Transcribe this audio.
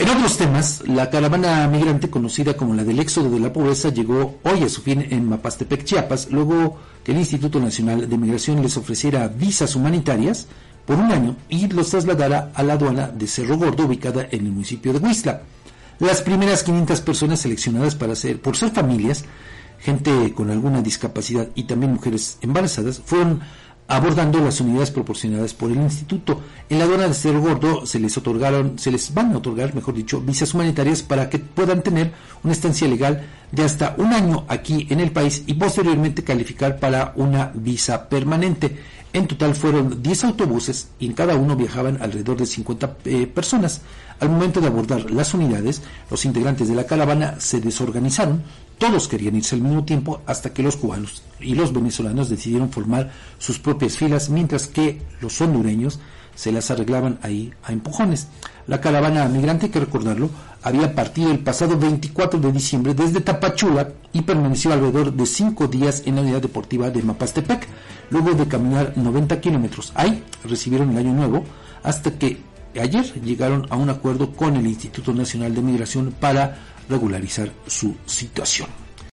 En otros temas, la caravana migrante conocida como la del éxodo de la pobreza llegó hoy a su fin en Mapastepec, Chiapas, luego que el Instituto Nacional de Migración les ofreciera visas humanitarias por un año y los trasladara a la aduana de Cerro Gordo, ubicada en el municipio de Huizla. Las primeras 500 personas seleccionadas para ser, por ser familias, gente con alguna discapacidad y también mujeres embarazadas, fueron abordando las unidades proporcionadas por el instituto. En la aduana de Cerro Gordo se les otorgaron, se les van a otorgar, mejor dicho, visas humanitarias para que puedan tener una estancia legal de hasta un año aquí en el país y posteriormente calificar para una visa permanente. En total fueron 10 autobuses y en cada uno viajaban alrededor de 50 eh, personas. Al momento de abordar las unidades, los integrantes de la caravana se desorganizaron, todos querían irse al mismo tiempo hasta que los cubanos y los venezolanos decidieron formar sus propias filas, mientras que los hondureños se las arreglaban ahí a empujones. La caravana migrante, hay que recordarlo, había partido el pasado 24 de diciembre desde Tapachula y permaneció alrededor de cinco días en la unidad deportiva de Mapastepec, luego de caminar 90 kilómetros. Ahí recibieron el año nuevo hasta que ayer llegaron a un acuerdo con el Instituto Nacional de Migración para regularizar su situación.